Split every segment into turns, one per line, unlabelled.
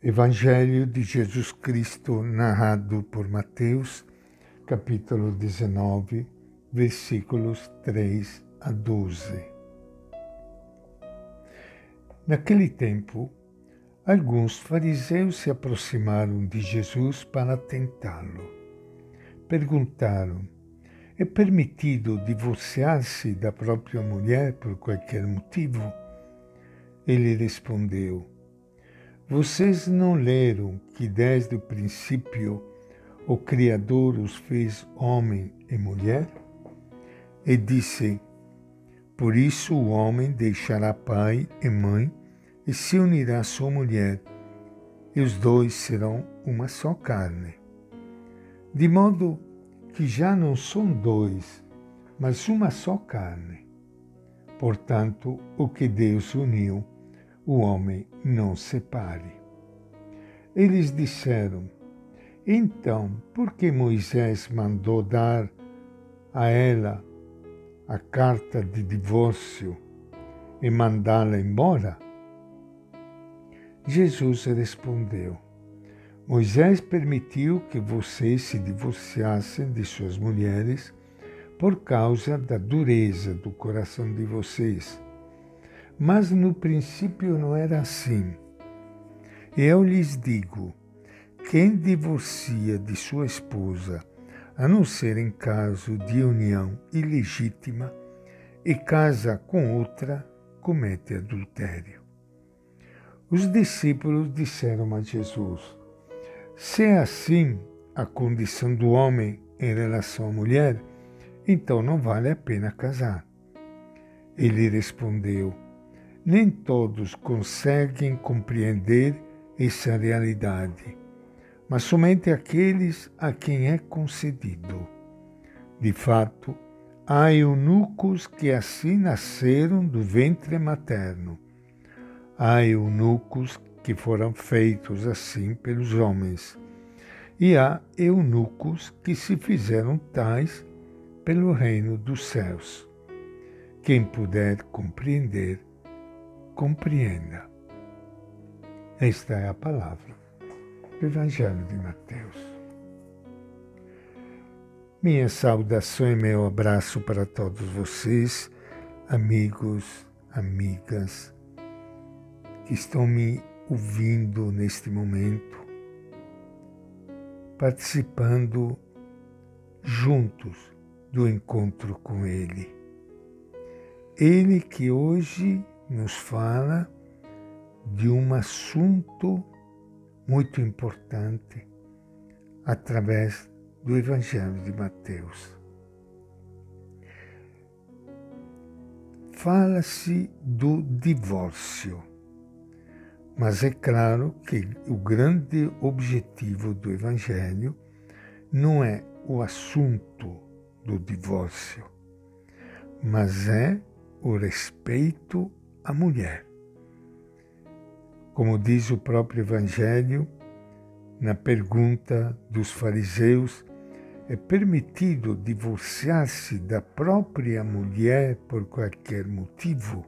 Evangelho de Jesus Cristo narrado por Mateus, capítulo 19, versículos 3 a 12. Naquele tempo, alguns fariseus se aproximaram de Jesus para tentá-lo. Perguntaram: É permitido divorciar-se da própria mulher por qualquer motivo? Ele respondeu: vocês não leram que desde o princípio o Criador os fez homem e mulher? E disse: Por isso o homem deixará pai e mãe e se unirá à sua mulher, e os dois serão uma só carne. De modo que já não são dois, mas uma só carne. Portanto, o que Deus uniu, o homem não separe. Eles disseram: Então, por que Moisés mandou dar a ela a carta de divórcio e mandá-la embora? Jesus respondeu: Moisés permitiu que vocês se divorciassem de suas mulheres por causa da dureza do coração de vocês mas no princípio não era assim. Eu lhes digo: quem divorcia de sua esposa, a não ser em caso de união ilegítima, e casa com outra, comete adultério. Os discípulos disseram a Jesus: Se é assim a condição do homem em relação à mulher, então não vale a pena casar. Ele respondeu: nem todos conseguem compreender essa realidade, mas somente aqueles a quem é concedido. De fato, há eunucos que assim nasceram do ventre materno. Há eunucos que foram feitos assim pelos homens. E há eunucos que se fizeram tais pelo reino dos céus. Quem puder compreender, compreenda. Esta é a palavra do Evangelho de Mateus. Minha saudação e meu abraço para todos vocês, amigos, amigas, que estão me ouvindo neste momento, participando juntos do encontro com Ele. Ele que hoje nos fala de um assunto muito importante através do Evangelho de Mateus. Fala-se do divórcio, mas é claro que o grande objetivo do Evangelho não é o assunto do divórcio, mas é o respeito a mulher. Como diz o próprio Evangelho, na pergunta dos fariseus, é permitido divorciar-se da própria mulher por qualquer motivo?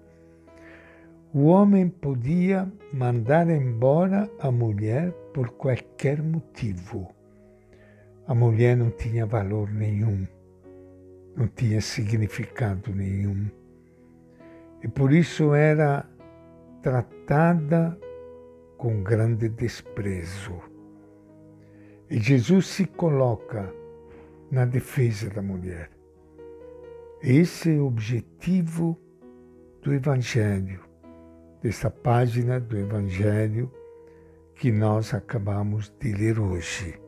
O homem podia mandar embora a mulher por qualquer motivo. A mulher não tinha valor nenhum, não tinha significado nenhum e por isso era tratada com grande desprezo. E Jesus se coloca na defesa da mulher. Esse é o objetivo do Evangelho, dessa página do Evangelho que nós acabamos de ler hoje.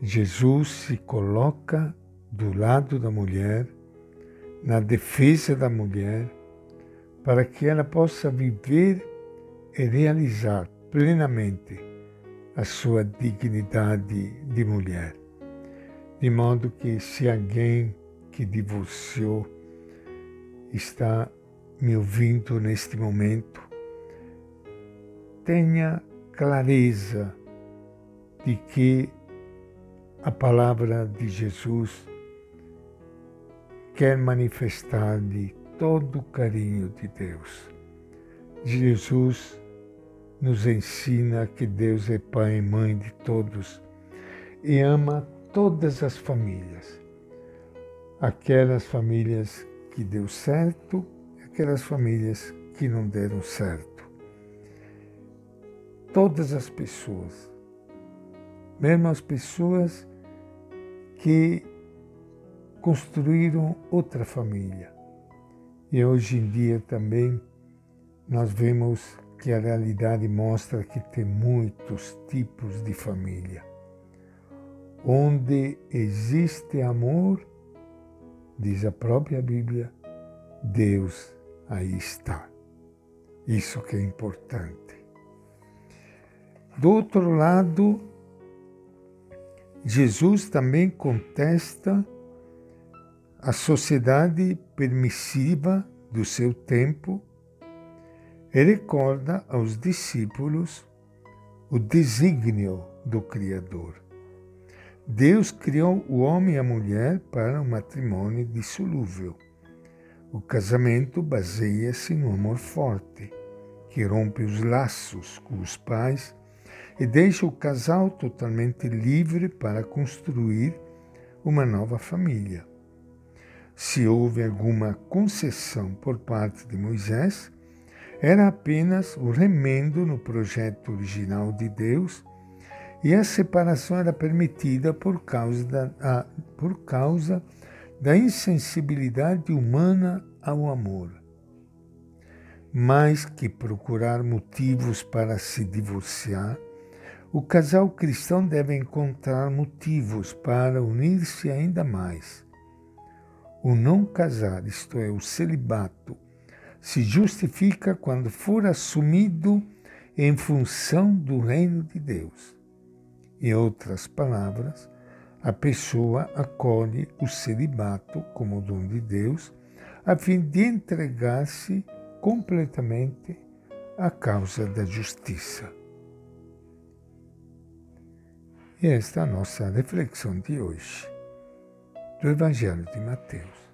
Jesus se coloca do lado da mulher na defesa da mulher, para que ela possa viver e realizar plenamente a sua dignidade de mulher. De modo que, se alguém que divorciou está me ouvindo neste momento, tenha clareza de que a palavra de Jesus quer manifestar-lhe todo o carinho de Deus. Jesus nos ensina que Deus é pai e mãe de todos e ama todas as famílias. Aquelas famílias que deu certo aquelas famílias que não deram certo. Todas as pessoas, mesmo as pessoas que construíram outra família. E hoje em dia também nós vemos que a realidade mostra que tem muitos tipos de família. Onde existe amor, diz a própria Bíblia, Deus aí está. Isso que é importante. Do outro lado, Jesus também contesta a sociedade permissiva do seu tempo e recorda aos discípulos o desígnio do Criador. Deus criou o homem e a mulher para um matrimônio dissolúvel. O casamento baseia-se no amor forte, que rompe os laços com os pais e deixa o casal totalmente livre para construir uma nova família. Se houve alguma concessão por parte de Moisés, era apenas o remendo no projeto original de Deus e a separação era permitida por causa da, a, por causa da insensibilidade humana ao amor. Mais que procurar motivos para se divorciar, o casal cristão deve encontrar motivos para unir-se ainda mais. O não casar, isto é, o celibato, se justifica quando for assumido em função do reino de Deus. Em outras palavras, a pessoa acolhe o celibato como dom de Deus, a fim de entregar-se completamente à causa da justiça. E esta é a nossa reflexão de hoje, do Evangelho de Mateus.